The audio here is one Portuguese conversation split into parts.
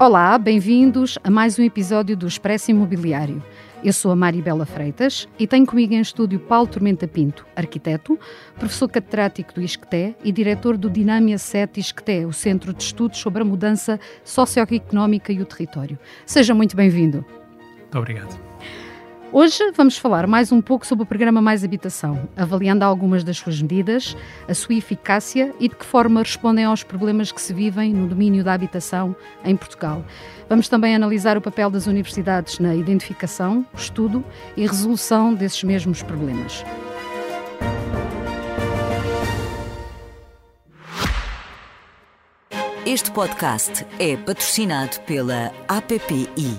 Olá, bem-vindos a mais um episódio do Expresso Imobiliário. Eu sou a Maribela Freitas e tenho comigo em estúdio Paulo Tormenta Pinto, arquiteto, professor catedrático do ISCTE e diretor do Dinâmia 7 ISCTE, o Centro de Estudos sobre a Mudança Socioeconómica e o Território. Seja muito bem-vindo. Muito obrigado. Hoje vamos falar mais um pouco sobre o programa Mais Habitação, avaliando algumas das suas medidas, a sua eficácia e de que forma respondem aos problemas que se vivem no domínio da habitação em Portugal. Vamos também analisar o papel das universidades na identificação, estudo e resolução desses mesmos problemas. Este podcast é patrocinado pela APPI,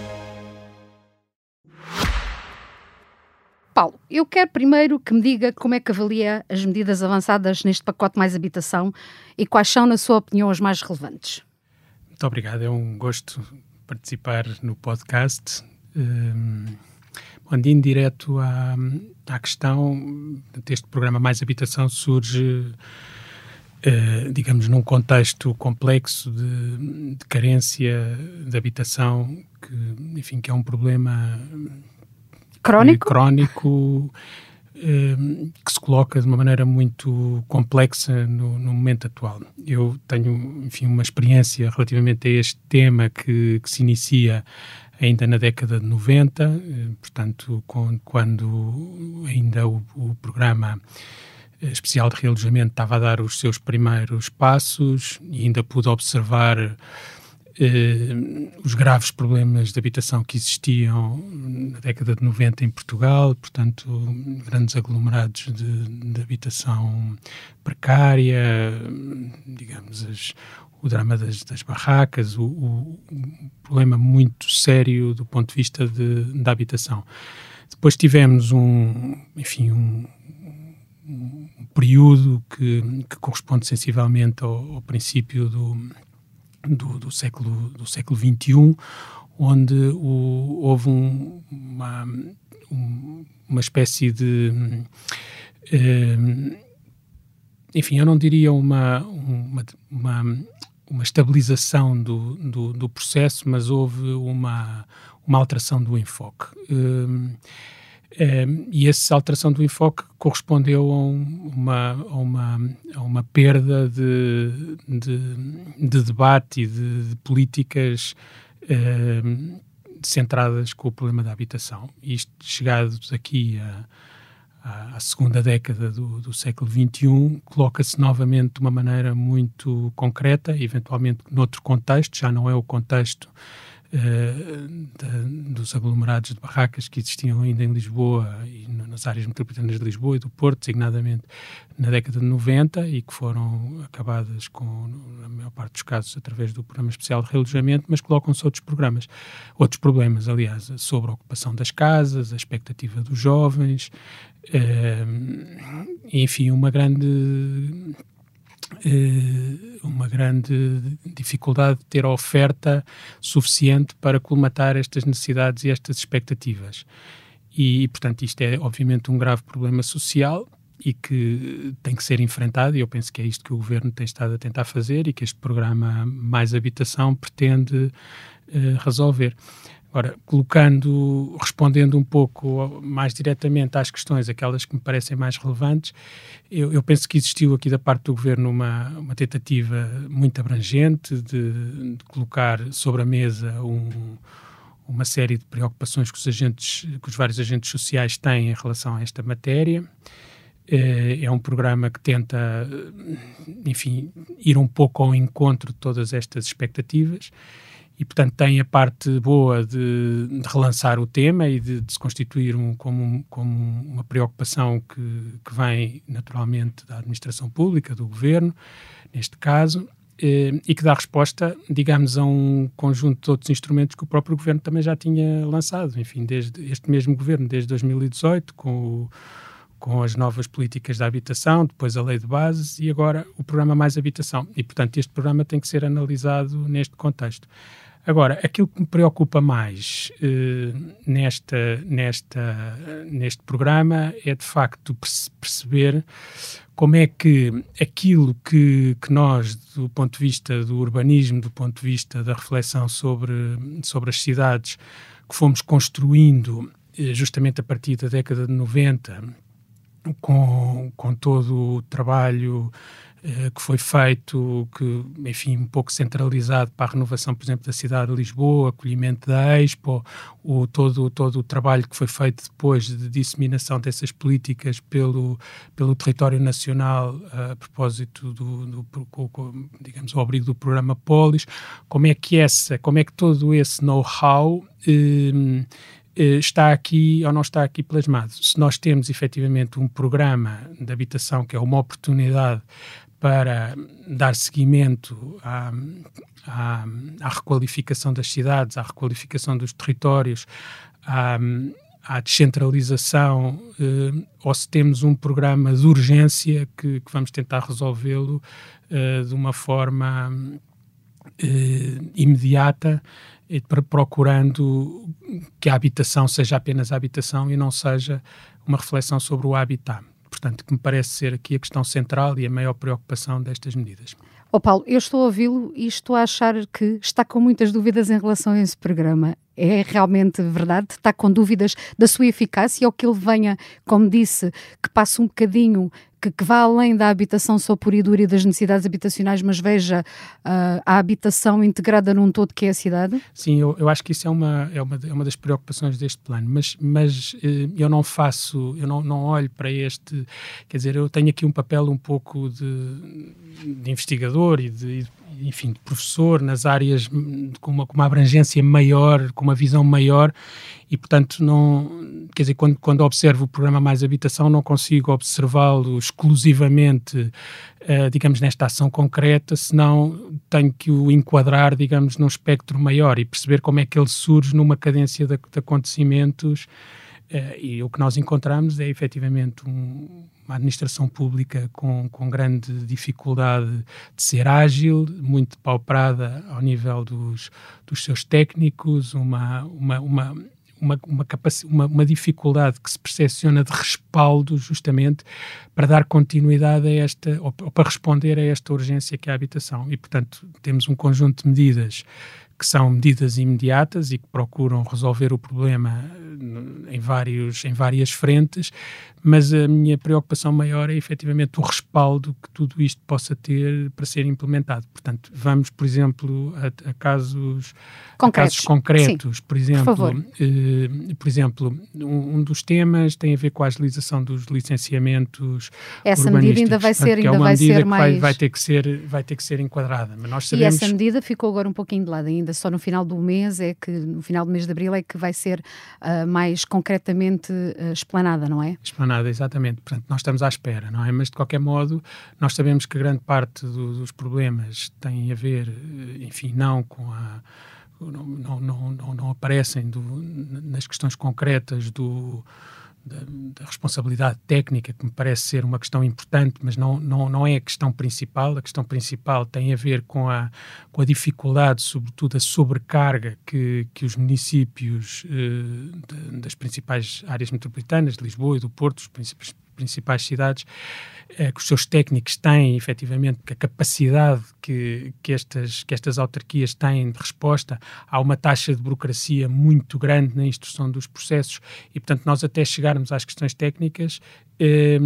Paulo, eu quero primeiro que me diga como é que avalia as medidas avançadas neste pacote mais habitação e quais são, na sua opinião, as mais relevantes. Muito obrigado, é um gosto participar no podcast. Um, indo direto à, à questão, este programa Mais Habitação surge, uh, digamos, num contexto complexo de, de carência de habitação, que, enfim, que é um problema Crónico? Crónico, ehm, que se coloca de uma maneira muito complexa no, no, momento atual. Eu tenho, enfim, uma experiência relativamente a este tema que, que se inicia ainda na década de 90, eh, portanto, quando ainda o, o programa especial de realojamento estava a dar os seus primeiros passos e ainda pude observar os graves problemas de habitação que existiam na década de 90 em Portugal, portanto, grandes aglomerados de, de habitação precária, digamos, as, o drama das, das barracas, o, o, problema muito sério do ponto de vista de, da habitação. Depois tivemos um, enfim, um, um período que, que corresponde sensivelmente ao, ao princípio do do, do, século, do século XXI, onde o, houve um, uma, um, uma espécie de. Um, enfim, eu não diria uma, uma, uma, uma estabilização do, do, do, processo, mas houve uma, uma alteração do enfoque. Um, um, e essa alteração do enfoque correspondeu a, uma, a, uma, a uma perda de, de, de debate e de, de políticas um, centradas com o problema da habitação. Isto, chegados aqui à, à segunda década do, do século XXI, coloca-se novamente de uma maneira muito concreta, eventualmente noutro contexto, já não é o contexto de, dos aglomerados de barracas que existiam ainda em Lisboa e nas áreas metropolitanas de Lisboa e do Porto, designadamente na década de 90 e que foram acabadas com, na maior parte dos casos, através do Programa Especial de Realojamento, mas colocam-se outros programas, outros problemas, aliás, sobre a ocupação das casas, a expectativa dos jovens, uh, enfim, uma grande eh, uma grande dificuldade de ter a oferta suficiente para colmatar estas necessidades e estas expectativas. E, portanto, isto é obviamente um grave problema social e que tem que ser enfrentado, e eu penso que é isto que o governo tem estado a tentar fazer e que este programa Mais Habitação pretende uh, resolver. Ora, colocando, respondendo um pouco mais diretamente às questões, aquelas que me parecem mais relevantes, eu, eu penso que existiu aqui da parte do Governo uma, uma tentativa muito abrangente de, de colocar sobre a mesa um, uma série de preocupações que os, agentes, que os vários agentes sociais têm em relação a esta matéria. Eh, é um programa que tenta, enfim, ir um pouco ao encontro de todas estas expectativas e, portanto, tem a parte boa de, de relançar o tema e de, de se constituir um, como, como, uma preocupação que, que, vem naturalmente da administração pública, do governo, neste caso, eh, e que dá resposta, digamos, a um conjunto de outros instrumentos que o próprio governo também já tinha lançado, enfim, desde este mesmo governo, desde 2018, com o com as novas políticas da habitação, depois a lei de bases e agora o programa Mais Habitação. E, portanto, este programa tem que ser analisado neste contexto. Agora, aquilo que me preocupa mais eh, nesta, nesta, neste programa é, de facto, perceber como é que aquilo que, que nós, do ponto de vista do urbanismo, do ponto de vista da reflexão sobre, sobre as cidades, que fomos construindo eh, justamente a partir da década de 90, com, com todo o trabalho que foi feito, que, enfim, um pouco centralizado para a renovação, por exemplo, da cidade de Lisboa, acolhimento da Expo, o, todo, todo o trabalho que foi feito depois de disseminação dessas políticas pelo, pelo território nacional a propósito do, do, do digamos, ao abrigo do programa Polis, como é que essa, como é que todo esse know-how eh, eh, está aqui ou não está aqui plasmado. Se nós temos efetivamente um programa de habitação que é uma oportunidade para dar seguimento à, à, à requalificação das cidades, à requalificação dos territórios, à, à descentralização, eh, ou se temos um programa de urgência que, que vamos tentar resolvê-lo eh, de uma forma eh, imediata procurando que a habitação seja apenas a habitação e não seja uma reflexão sobre o habitat. Portanto, que me parece ser aqui a questão central e a maior preocupação destas medidas. Oh Paulo, eu estou a ouvi-lo e estou a achar que está com muitas dúvidas em relação a esse programa. É realmente verdade? Está com dúvidas da sua eficácia ou que ele venha, como disse, que passe um bocadinho que, que, vá além da habitação só por e dura e das necessidades habitacionais, mas veja uh, a habitação integrada num todo que é a cidade? Sim, eu, eu acho que isso é uma, é, uma, é uma das preocupações deste plano, mas, mas eh, eu não faço, eu não, não olho para este, quer dizer, eu tenho aqui um papel um pouco de, de investigador e de, enfim, de professor nas áreas com uma, com uma abrangência maior, com uma visão maior e, portanto, não, quer dizer, quando, quando observo o programa Mais Habitação, não consigo observá-lo exclusivamente, uh, digamos, nesta ação concreta, senão tenho que o enquadrar, digamos, num espectro maior e perceber como é que ele surge numa cadência de, de acontecimentos. Uh, e o que nós encontramos é efetivamente um, uma administração pública com, com grande dificuldade de ser ágil, muito pauperada ao nível dos, dos seus técnicos, uma, uma, uma uma, uma, uma, uma, dificuldade que se percepciona de respaldo justamente para dar continuidade a esta, ou, ou para responder a esta urgência que é a habitação. E, portanto, temos um conjunto de medidas que são medidas imediatas e que procuram resolver o problema em, vários, em várias frentes, mas a minha preocupação maior é efetivamente o respaldo que tudo isto possa ter para ser implementado. Portanto, vamos, por exemplo, a, a casos concretos, casos concretos. Sim, por exemplo, por, eh, por exemplo, um, um, dos temas tem a ver com a agilização dos licenciamentos Essa medida ainda vai ser, Portanto, é ainda é vai ser mais... Vai, vai, ter que ser, vai ter que ser enquadrada, mas nós sabemos... E essa medida ficou agora um pouquinho de lado ainda, só no final do mês é que, no final do mês de Abril é que vai ser uh, mais concretamente uh, explanada, não é? Explanada, exatamente. Portanto, nós estamos à espera, não é? Mas, de qualquer modo, nós sabemos que grande parte do, dos problemas tem a ver, eh, enfim, não com a não, não, não, não aparecem do, nas questões concretas do, da, da, responsabilidade técnica, que me parece ser uma questão importante, mas não, não, não é a questão principal. A questão principal tem a ver com a, com a dificuldade, sobretudo a sobrecarga que, que os municípios eh, das principais áreas metropolitanas, de Lisboa e do Porto, os principais principais cidades, eh, que os seus técnicos têm, efetivamente, a capacidade que, que, estas, que estas autarquias têm de resposta a uma taxa de burocracia muito grande na instrução dos processos e, portanto, nós até chegarmos às questões técnicas, eh,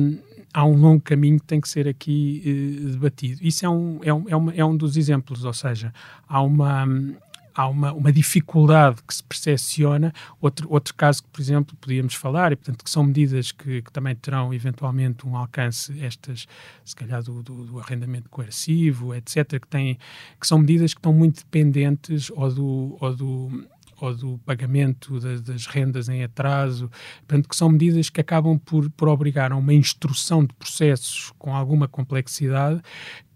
há um longo caminho que tem que ser aqui eh, debatido. Isso é um, é, um, é, uma, é um dos exemplos, ou seja, há uma há uma, uma dificuldade que se percepciona. Outro, outro caso que, por exemplo, podíamos falar, e portanto que são medidas que, que também terão eventualmente um alcance, estas, se calhar do, do, do, arrendamento coercivo, etc., que, têm, que são medidas que estão muito dependentes ou do, ou do ou do pagamento das, das rendas em atraso, portanto, que são medidas que acabam por, por obrigar a uma instrução de processos com alguma complexidade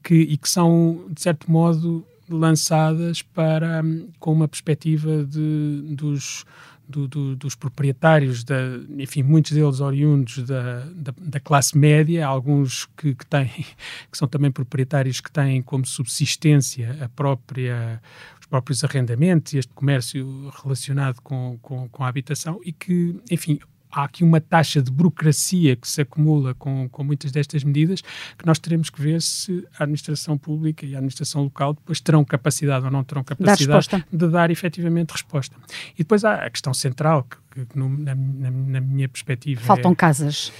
que, e que são, de certo modo, lançadas para com uma perspectiva de, dos, do, do, dos proprietários, da, enfim, muitos deles oriundos da, da, da classe média, alguns que, que, têm, que são também proprietários que têm como subsistência a própria, os próprios arrendamentos e este comércio relacionado com, com, com a habitação e que, enfim, há aqui uma taxa de burocracia que se acumula com, com muitas destas medidas que nós teremos que ver se a administração pública e a administração local depois terão capacidade ou não terão capacidade dar de dar efetivamente resposta. E depois há a questão central que, no, na, na, na, minha perspectiva faltam é, casas.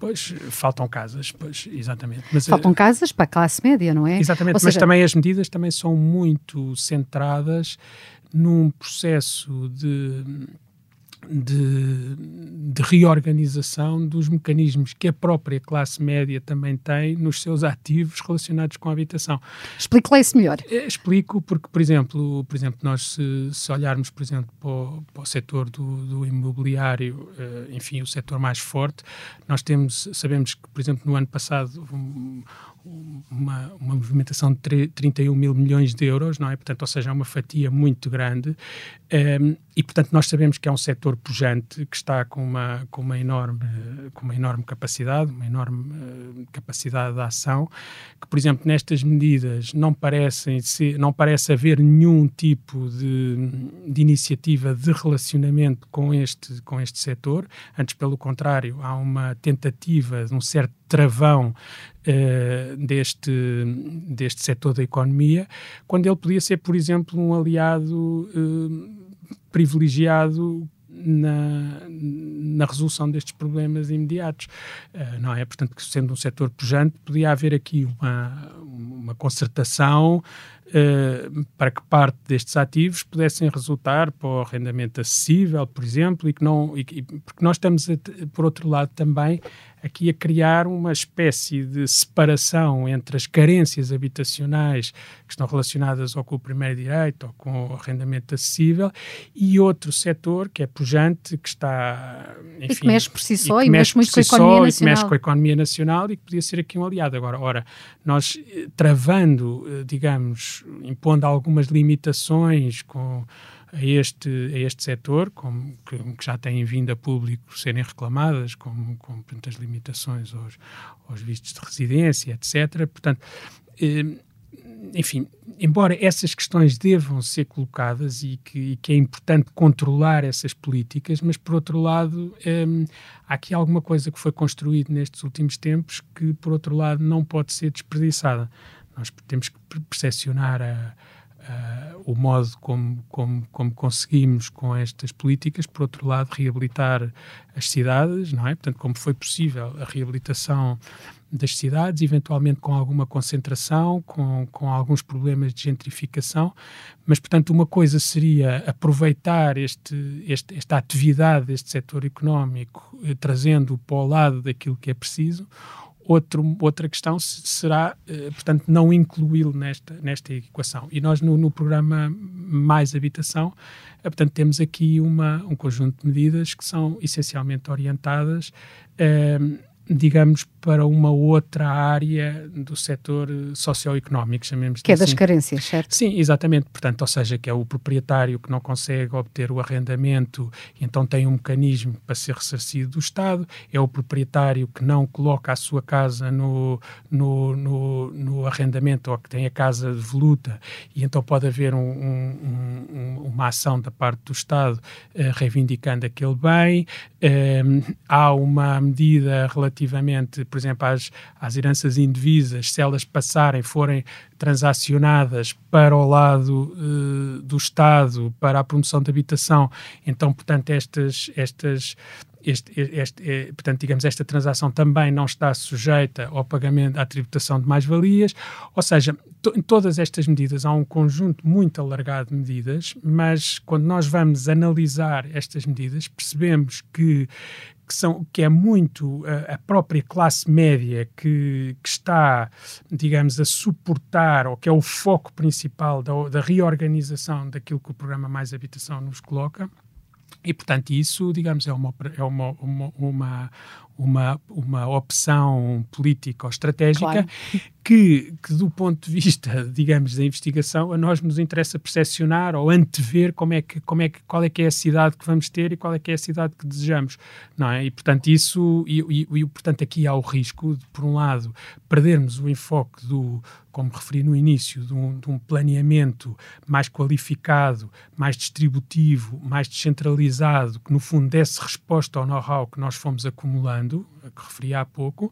Pois faltam casas pois exatamente. Mas, faltam uh, casas para a classe média não é? Exatamente Ou mas seja... também as medidas também são muito centradas num processo de de, de, reorganização dos mecanismos que a própria classe média também tem nos seus ativos relacionados com a habitação. Explique lá isso melhor. É, explico porque, por exemplo, por exemplo nós se, se olharmos, por exemplo, para o, para o setor do, do imobiliário, uh, enfim, o setor mais forte, nós temos, sabemos que, por exemplo, no ano passado um, uma, uma movimentação de 31 mil milhões de euros, não é? Portanto, ou seja, é uma fatia muito grande um, ehm, e, portanto, nós sabemos que é um setor pujante que está com uma, com uma, enorme, com uma enorme capacidade, uma enorme uh, capacidade de ação, que, por exemplo, nestas medidas não, parecem ser, não parece haver nenhum tipo de, de iniciativa de relacionamento com este, com este setor, antes, pelo contrário, há uma tentativa de um certo travão uh, deste, deste setor da economia, quando ele podia ser, por exemplo, um aliado uh, privilegiado na, na, resolução destes problemas imediatos, uh, não é? Portanto, sendo um setor pujante, podia haver aqui uma, uma concertação uh, para que parte destes ativos pudessem resultar para o arrendamento acessível, por exemplo, e que não, e, porque nós estamos, a, por outro lado, também aqui a criar uma espécie de separação entre as carências habitacionais que estão relacionadas ou com o primeiro direito ou com o arrendamento acessível e outro setor que é pujante, que está. Enfim, e que mexe por si só e, e mexe, muito com a economia nacional. E que mexe com a economia nacional e que podia ser aqui um aliado. Agora, ora, nós eh, travando, eh, digamos, impondo algumas limitações com a este, a este setor, como, que, que, já têm vindo a público serem reclamadas, como, como portanto, as limitações aos, aos vistos de residência, etc. Portanto, eh, enfim, embora essas questões devam ser colocadas e que, e que, é importante controlar essas políticas, mas por outro lado eh, há aqui alguma coisa que foi construída nestes últimos tempos que por outro lado não pode ser desperdiçada. Nós temos que percepcionar a, Uh, o modo como, como, como, conseguimos com estas políticas, por outro lado, reabilitar as cidades, não é? Portanto, como foi possível a reabilitação das cidades, eventualmente com alguma concentração, com, com alguns problemas de gentrificação, mas, portanto, uma coisa seria aproveitar este, este, esta atividade deste setor económico, eh, trazendo-o para o lado daquilo que é preciso, Outro, outra questão será, eh, portanto, não incluí-lo nesta, nesta equação. E nós, no, no programa Mais Habitação, eh, portanto, temos aqui uma, um conjunto de medidas que são essencialmente orientadas eh, digamos, para uma outra área do setor socioeconómico, chamemos Que é assim. das carências, certo? Sim, exatamente. Portanto, ou seja, que é o proprietário que não consegue obter o arrendamento então tem um mecanismo para ser ressarcido do Estado, é o proprietário que não coloca a sua casa no, no, no, no arrendamento ou que tem a casa devoluta e então pode haver um, um, um, uma ação da parte do Estado uh, reivindicando aquele bem. Um, há uma medida relativa relativamente, por exemplo, às, às heranças indivisas, se elas passarem, forem transacionadas para o lado uh, do Estado, para a promoção da habitação, então, portanto, estas, estas este, este, este, portanto, digamos, esta transação também não está sujeita ao pagamento, à tributação de mais-valias, ou seja, to, em todas estas medidas há um conjunto muito alargado de medidas, mas quando nós vamos analisar estas medidas, percebemos que que são, que é muito a, a própria classe média que, que, está, digamos, a suportar, ou que é o foco principal da, da reorganização daquilo que o programa Mais Habitação nos coloca. E, portanto, isso, digamos, é uma, é uma, uma, uma, uma, uma opção política ou estratégica claro. que, que, do ponto de vista, digamos, da investigação, a nós nos interessa percepcionar ou antever como é que, como é que, qual é que é a cidade que vamos ter e qual é que é a cidade que desejamos, não é? E, portanto, isso, e, e, e portanto, aqui há o risco de, por um lado, perdermos o enfoque do, como referi no início, de um, de um, planeamento mais qualificado, mais distributivo, mais descentralizado, que no fundo desse resposta ao know-how que nós fomos acumulando, a que referi há pouco,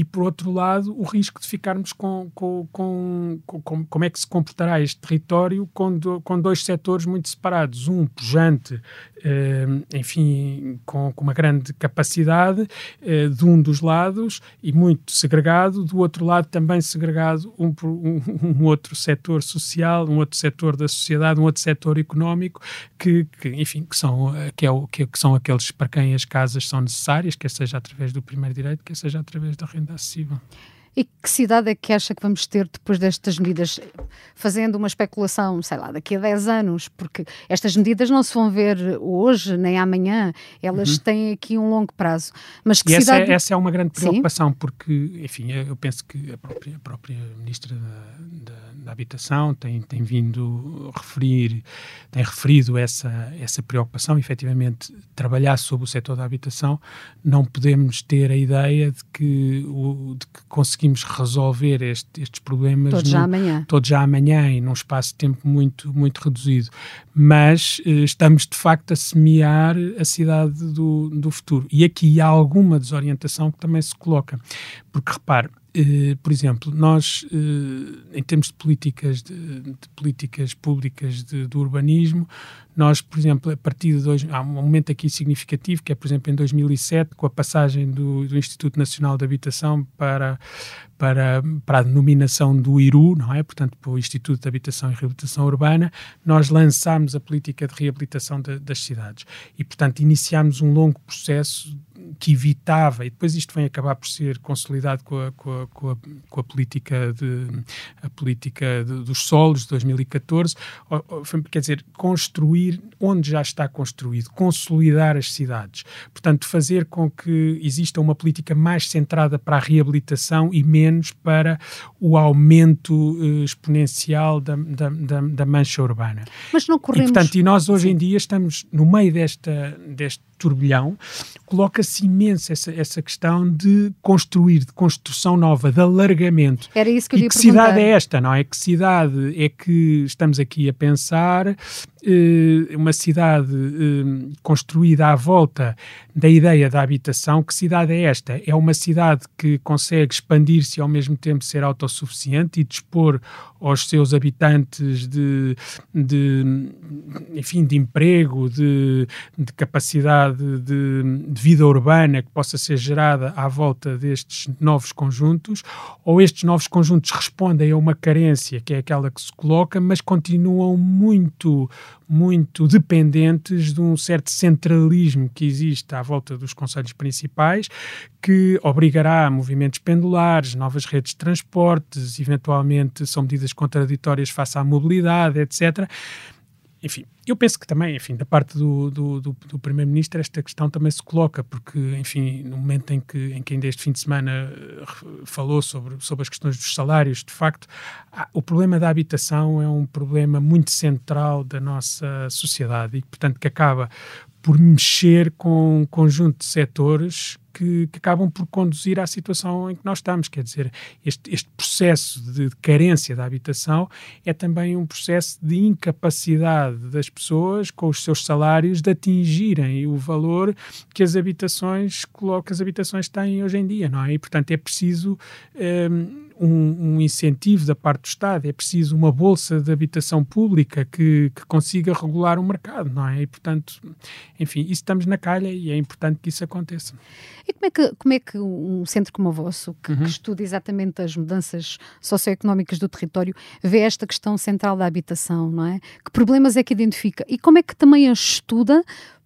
e por outro lado, o risco de ficarmos com, com, com, com como é que se comportará este território com, do, com dois setores muito separados, um pujante, eh, enfim, com, com, uma grande capacidade eh, de um dos lados e muito segregado, do outro lado também segregado um, um, um outro setor social, um outro setor da sociedade, um outro setor económico que, que enfim, que são, que, é o, que, que são aqueles para quem as casas são necessárias, quer seja através do primeiro direito, quer seja através da renda acessível. E que cidade é que acha que vamos ter depois destas medidas? Fazendo uma especulação, sei lá, daqui a 10 anos, porque estas medidas não se vão ver hoje nem amanhã, elas uhum. têm aqui um longo prazo. Mas que e cidade... essa, é, essa é uma grande preocupação, Sim? porque, enfim, eu penso que a própria, a própria Ministra da, da da habitação tem, tem vindo referir, tem referido essa, essa preocupação, efetivamente, trabalhar sobre o setor da habitação, não podemos ter a ideia de que, o, de que conseguimos resolver este, estes problemas todos já amanhã. Todos já amanhã e num espaço de tempo muito, muito reduzido. Mas eh, estamos, de facto, a semear a cidade do, do futuro. E aqui há alguma desorientação que também se coloca. Porque, repare, Uh, por exemplo, nós, uh, em termos de políticas, de, de políticas públicas de, do urbanismo, nós, por exemplo, a partir de dois, há um momento aqui significativo, que é, por exemplo, em 2007, com a passagem do, do Instituto Nacional de Habitação para, para, para a denominação do IRU, não é? Portanto, para o Instituto de Habitação e Reabilitação Urbana, nós lançámos a política de reabilitação de, das cidades. E, portanto, iniciámos um longo processo que evitava, e depois isto vem acabar por ser consolidado com a, com a, com a, com a política, de, a política de, dos solos de 2014, quer dizer, construir onde já está construído, consolidar as cidades. Portanto, fazer com que exista uma política mais centrada para a reabilitação e menos para o aumento uh, exponencial da, da, da, da, mancha urbana. Mas não corremos... E, portanto, e nós hoje Sim. em dia estamos no meio desta, deste turbilhão, coloca-se imenso essa, essa questão de construir, de construção nova, de alargamento. Era isso que eu e que cidade é esta, não é? Que cidade é que estamos aqui a pensar uma cidade eh, construída à volta da ideia da habitação. Que cidade é esta? É uma cidade que consegue expandir-se e ao mesmo tempo ser autossuficiente e dispor aos seus habitantes de, de enfim, de emprego, de, de capacidade de, de, vida urbana que possa ser gerada à volta destes novos conjuntos, ou estes novos conjuntos respondem a uma carência que é aquela que se coloca, mas continuam muito muito dependentes de um certo centralismo que existe à volta dos conselhos principais, que obrigará a movimentos pendulares, novas redes de transportes, eventualmente são medidas contraditórias face à mobilidade, etc enfim, eu penso que também, enfim, da parte do, do, do, do Primeiro-Ministro esta questão também se coloca, porque, enfim, no momento em que, em que ainda este fim de semana eh, falou sobre, sobre as questões dos salários, de facto, o problema da habitação é um problema muito central da nossa sociedade e, portanto, que acaba por mexer com um conjunto de setores que, que, acabam por conduzir à situação em que nós estamos. Quer dizer, este, este processo de, carência da habitação é também um processo de incapacidade das pessoas, com os seus salários, de atingirem o valor que as habitações, que as habitações têm hoje em dia, não é? E, portanto, é preciso. Hum, um, um, incentivo da parte do Estado, é preciso uma bolsa de habitação pública que, que, consiga regular o mercado, não é? E, portanto, enfim, isso estamos na calha e é importante que isso aconteça. E como é que, como é que um centro como o vosso, que, uhum. que estuda exatamente as mudanças socioeconómicas do território, vê esta questão central da habitação, não é? Que problemas é que identifica? E como é que também a estuda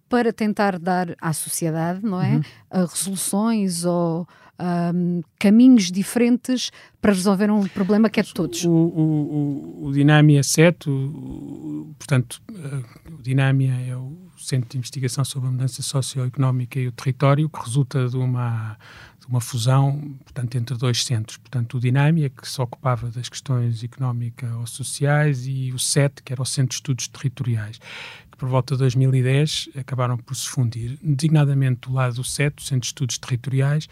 para tentar dar à sociedade, não é? Uhum. resoluções ou um, caminhos diferentes para resolver um problema que é de todos. O, o, o, o Dinâmia 7, o, portanto, uh, o Dinâmia é o Centro de Investigação sobre a Mudança Socioeconómica e o Território, que resulta de uma, de uma fusão, portanto, entre dois centros. Portanto, o Dinâmia, que se ocupava das questões económicas ou sociais, e o CET, que era o Centro de Estudos Territoriais que por volta de 2010 acabaram por se fundir. Designadamente do lado do CET, do Centro de Estudos Territoriais,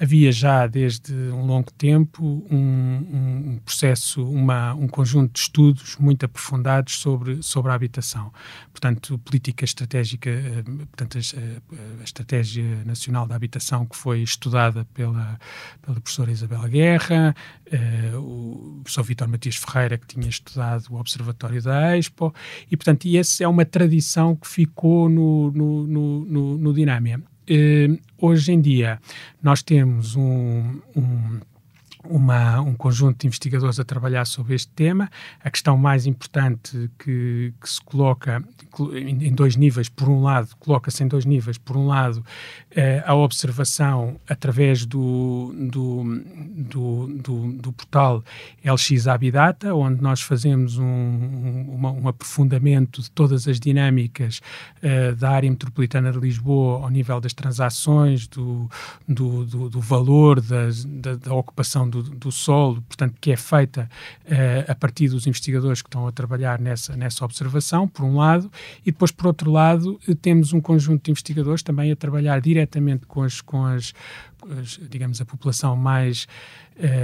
havia já desde um longo tempo um, um processo, uma, um conjunto de estudos muito aprofundados sobre, sobre a habitação. Portanto, política estratégica, eh, portanto, a, a Estratégia Nacional da Habitação que foi estudada pela, pela professora Isabela Guerra, uh, o professor Vítor Matias Ferreira que tinha estudado o Observatório da Expo, e portanto, e essa é uma tradição que ficou no, no, no, no, no Dinâmia. Uh, hoje em dia, nós temos um, um uma, um conjunto de investigadores a trabalhar sobre este tema. A questão mais importante que, que se coloca em, dois níveis, por um lado, coloca-se em dois níveis. Por um lado, eh, a observação através do, do, do, do, do portal LX Habidata, onde nós fazemos um, um, um aprofundamento de todas as dinâmicas eh, da área metropolitana de Lisboa ao nível das transações, do, do, do, do valor das, da, da ocupação do, do solo, portanto, que é feita uh, a partir dos investigadores que estão a trabalhar nessa, nessa observação, por um lado, e depois, por outro lado, eh, temos um conjunto de investigadores também a trabalhar diretamente com as, com as, as digamos, a população mais.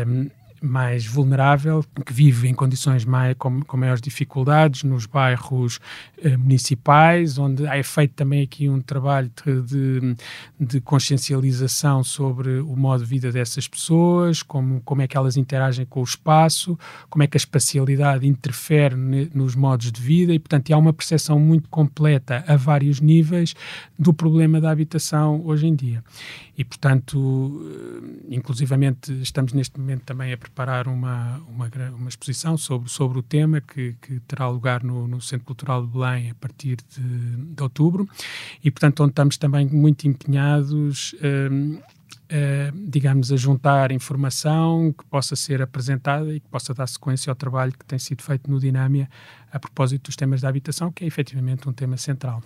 Um, eh, mais vulnerável, que vive em condições mais, com, com maiores dificuldades, nos bairros eh, municipais, onde é feito também aqui um trabalho de, de, de, consciencialização sobre o modo de vida dessas pessoas, como, como é que elas interagem com o espaço, como é que a espacialidade interfere ne, nos modos de vida e, portanto, há uma percepção muito completa a vários níveis do problema da habitação hoje em dia. E, portanto, eh, inclusivamente estamos neste momento também a preparar uma, uma, uma exposição sobre, sobre o tema que, que terá lugar no, no, Centro Cultural de Belém a partir de, de outubro e, portanto, onde estamos também muito empenhados um, Uh, digamos, a juntar informação que possa ser apresentada e que possa dar sequência ao trabalho que tem sido feito no Dinâmia a propósito dos temas da habitação, que é efetivamente um tema central.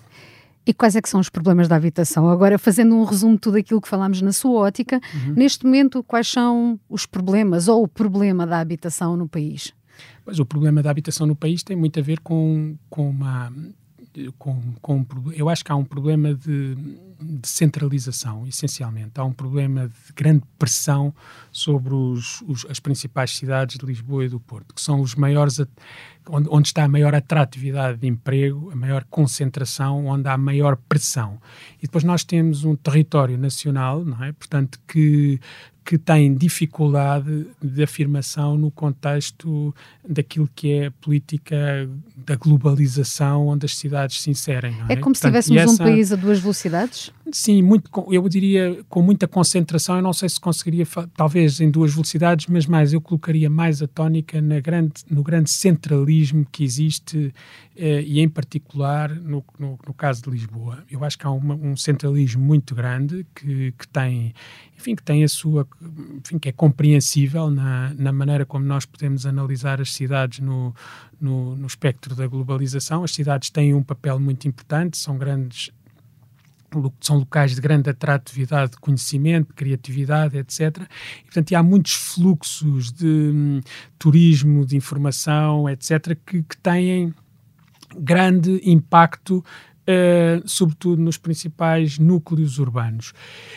E quais é que são os problemas da habitação? Agora, fazendo um resumo de tudo aquilo que falámos na sua ótica, uhum. neste momento, quais são os problemas ou o problema da habitação no país? Pois, o problema da habitação no país tem muito a ver com, com uma. Com, com, eu acho que há um problema de, de centralização, essencialmente. Há um problema de grande pressão sobre os, os, as principais cidades de Lisboa e do Porto, que são os maiores onde, onde, está a maior atratividade de emprego, a maior concentração, onde há maior pressão. E depois nós temos um território nacional, não é? Portanto, que, que tem dificuldade de afirmação no contexto daquilo que é a política da globalização, onde as cidades se inserem. É? é? como Portanto, se tivéssemos essa... um país a duas velocidades? Sim, muito, eu diria com muita concentração. Eu não sei se conseguiria, talvez em duas velocidades, mas mais eu colocaria mais a tónica na grande, no grande centralismo que existe eh, e, em particular, no, no, no, caso de Lisboa. Eu acho que há uma, um centralismo muito grande que, que tem, enfim, que tem a sua, enfim, que é compreensível na, na maneira como nós podemos analisar as cidades no, no, no espectro da globalização. As cidades têm um papel muito importante, são grandes são locais de grande atratividade de conhecimento, de criatividade, etc. E, portanto, há muitos fluxos de hum, turismo, de informação, etc., que, que têm grande impacto Uh, sobretudo nos principais núcleos urbanos.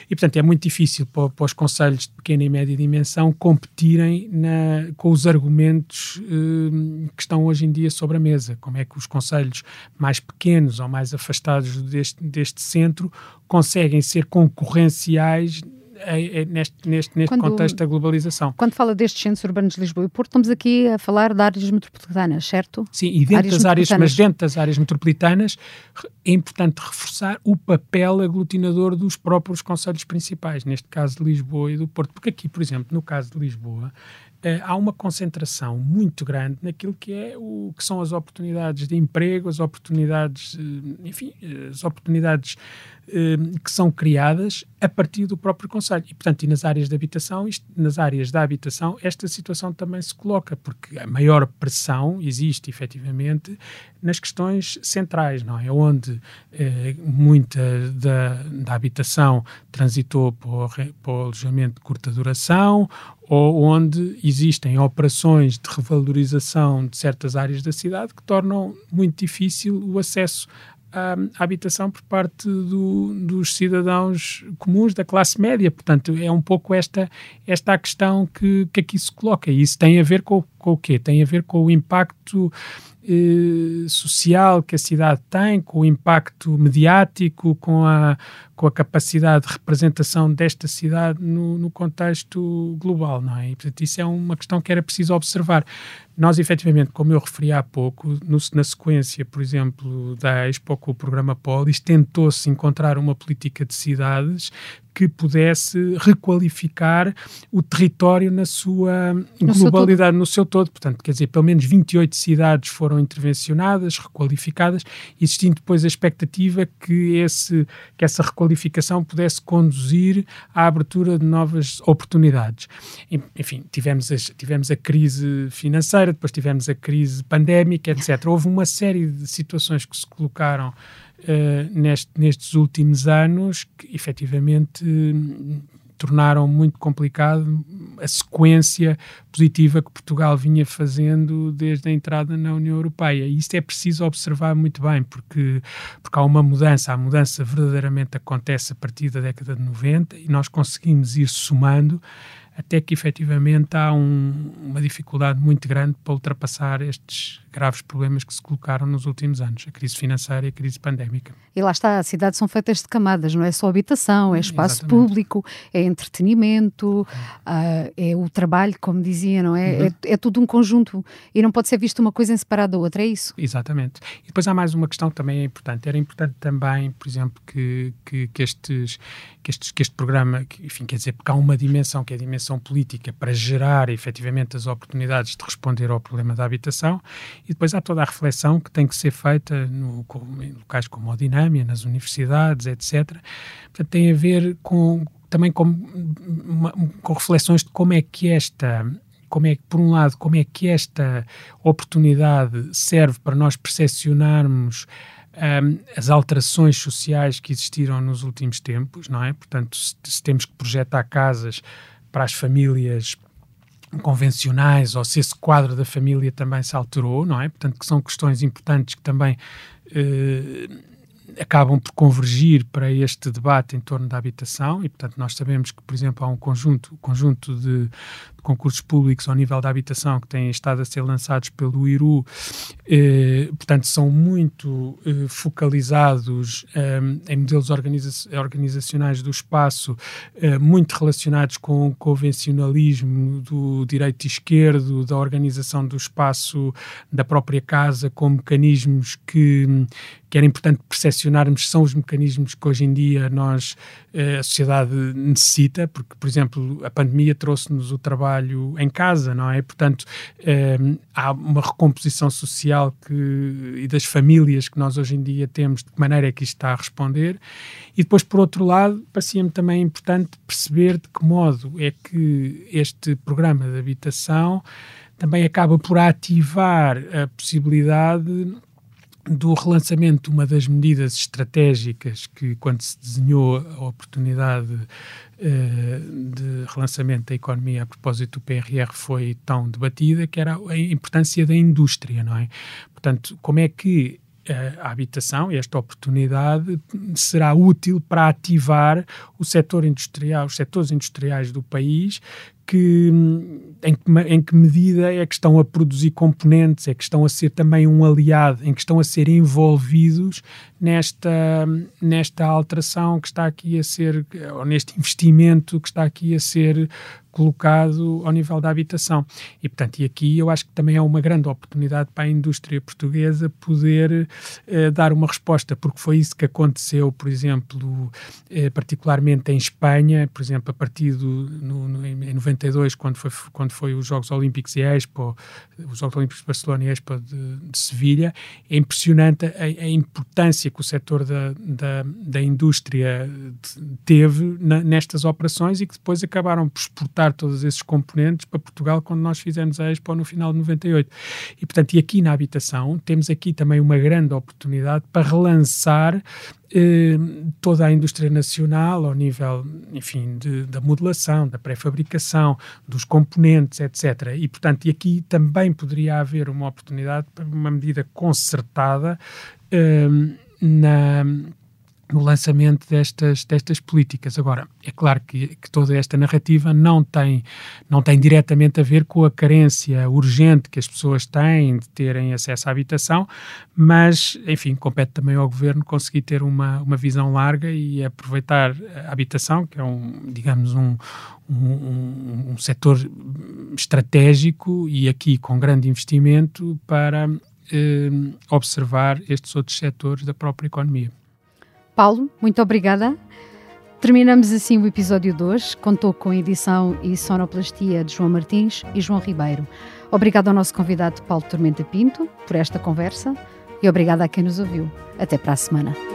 E, portanto, é muito difícil para, para os conselhos de pequena e média dimensão competirem na, com os argumentos uh, que estão hoje em dia sobre a mesa. Como é que os conselhos mais pequenos ou mais afastados deste, deste centro conseguem ser concorrenciais neste, neste, neste quando, contexto da globalização. Quando fala destes centros urbanos de Lisboa e Porto, estamos aqui a falar de áreas metropolitanas, certo? Sim, e dentro áreas das áreas, mas dentro das áreas metropolitanas é importante reforçar o papel aglutinador dos próprios conselhos principais, neste caso de Lisboa e do Porto, porque aqui, por exemplo, no caso de Lisboa, uh, há uma concentração muito grande naquilo que, é o, que são as oportunidades de emprego, as oportunidades, uh, enfim, as oportunidades que são criadas a partir do próprio Conselho. E, portanto, e nas áreas de habitação, isto, nas áreas da habitação, esta situação também se coloca, porque a maior pressão existe, efetivamente, nas questões centrais, não é? Onde muita da, da habitação transitou para o alojamento de curta duração, ou onde existem operações de revalorização de certas áreas da cidade que tornam muito difícil o acesso à habitação por parte do, dos cidadãos comuns da classe média. Portanto, é um pouco esta, esta a questão que, que aqui se coloca. E isso tem a ver com, com o quê? Tem a ver com o impacto eh, social que a cidade tem, com o impacto mediático, com a, com a capacidade de representação desta cidade no, no contexto global, não é? E, portanto, isso é uma questão que era preciso observar. Nós, efetivamente, como eu referi há pouco, no, na sequência, por exemplo, da Expo com o programa Polis, tentou-se encontrar uma política de cidades que pudesse requalificar o território na sua no globalidade, seu no seu todo. Portanto, quer dizer, pelo menos 28 cidades foram intervencionadas, requalificadas, existindo depois a expectativa que, esse, que essa requalificação pudesse conduzir à abertura de novas oportunidades. Enfim, tivemos, as, tivemos a crise financeira, depois tivemos a crise pandémica, etc. Houve uma série de situações que se colocaram uh, neste, nestes últimos anos que efetivamente tornaram muito complicado a sequência positiva que Portugal vinha fazendo desde a entrada na União Europeia. E isto é preciso observar muito bem, porque, porque há uma mudança, a mudança verdadeiramente acontece a partir da década de 90 e nós conseguimos ir somando até que efetivamente há um, uma dificuldade muito grande para ultrapassar estes graves problemas que se colocaram nos últimos anos, a crise financeira e a crise pandémica. E lá está, as cidades são feitas de camadas, não é só habitação, é espaço Exatamente. público, é entretenimento, uh, é o trabalho, como dizia, não é? Uhum. é? é? tudo um conjunto e não pode ser visto uma coisa em separada da outra, é isso? Exatamente. E depois há mais uma questão que também é importante. Era importante também, por exemplo, que, que, que estes, que, estes, que este programa, que, enfim, quer dizer, porque há uma dimensão que é a dimensão política para gerar efetivamente as oportunidades de responder ao problema da habitação e depois há toda a reflexão que tem que ser feita no, em locais como a Dinâmia, nas universidades, etc. Portanto, tem a ver com, também com, uma, com reflexões de como é que esta como é que, por um lado, como é que esta oportunidade serve para nós percepcionarmos um, as alterações sociais que existiram nos últimos tempos, não é? Portanto, se, se temos que projetar casas para as famílias convencionais ou se esse quadro da família também se alterou, não é? Portanto, que são questões importantes que também eh, acabam por convergir para este debate em torno da habitação e, portanto, nós sabemos que, por exemplo, há um conjunto, conjunto de, de concursos públicos ao nível da habitação que têm estado a ser lançados pelo IRU, eh, portanto, são muito eh, focalizados eh, em modelos organiza organizacionais do espaço, eh, muito relacionados com o convencionalismo do direito esquerdo, da organização do espaço da própria casa, com mecanismos que que era importante percepcionarmos são os mecanismos que hoje em dia nós, a sociedade necessita, porque, por exemplo, a pandemia trouxe-nos o trabalho em casa, não é? Portanto, eh, há uma recomposição social que, e das famílias que nós hoje em dia temos, de que maneira é que isto está a responder. E depois, por outro lado, parecia-me também importante perceber de que modo é que este programa de habitação também acaba por ativar a possibilidade do relançamento, uma das medidas estratégicas que, quando se desenhou a oportunidade uh, de relançamento da economia a propósito do PRR, foi tão debatida, que era a importância da indústria, não é? Portanto, como é que a habitação, esta oportunidade, será útil para ativar o setor industrial, os setores industriais do país que, em, que, em que medida é que estão a produzir componentes, é que estão a ser também um aliado, em que estão a ser envolvidos nesta, nesta alteração que está aqui a ser, ou neste investimento que está aqui a ser colocado ao nível da habitação. E, portanto, e aqui eu acho que também é uma grande oportunidade para a indústria portuguesa poder eh, dar uma resposta, porque foi isso que aconteceu, por exemplo, eh, particularmente em Espanha, por exemplo, a partir do, no, no, em 90 92, quando foi, quando foi os Jogos Olímpicos e Expo, os Jogos Olímpicos de Barcelona e Expo de, de Sevilha, é impressionante a, a, importância que o setor da, da, da indústria teve na, nestas operações e que depois acabaram por exportar todos esses componentes para Portugal quando nós fizemos a Expo no final de 98. E, portanto, e aqui na habitação, temos aqui também uma grande oportunidade para relançar toda a indústria nacional ao nível, enfim, de, da modelação, da pré-fabricação, dos componentes, etc. E, portanto, e aqui também poderia haver uma oportunidade para uma medida concertada eh, na no lançamento destas, destas políticas. Agora, é claro que, que, toda esta narrativa não tem, não tem diretamente a ver com a carência urgente que as pessoas têm de terem acesso à habitação, mas, enfim, compete também ao Governo conseguir ter uma, uma visão larga e aproveitar a habitação, que é um, digamos, um, um, um setor estratégico e aqui com grande investimento para eh, observar estes outros setores da própria economia. Paulo, muito obrigada. Terminamos assim o episódio 2. Contou com edição e sonoplastia de João Martins e João Ribeiro. Obrigado ao nosso convidado Paulo Tormenta Pinto por esta conversa e obrigada a quem nos ouviu. Até para a semana.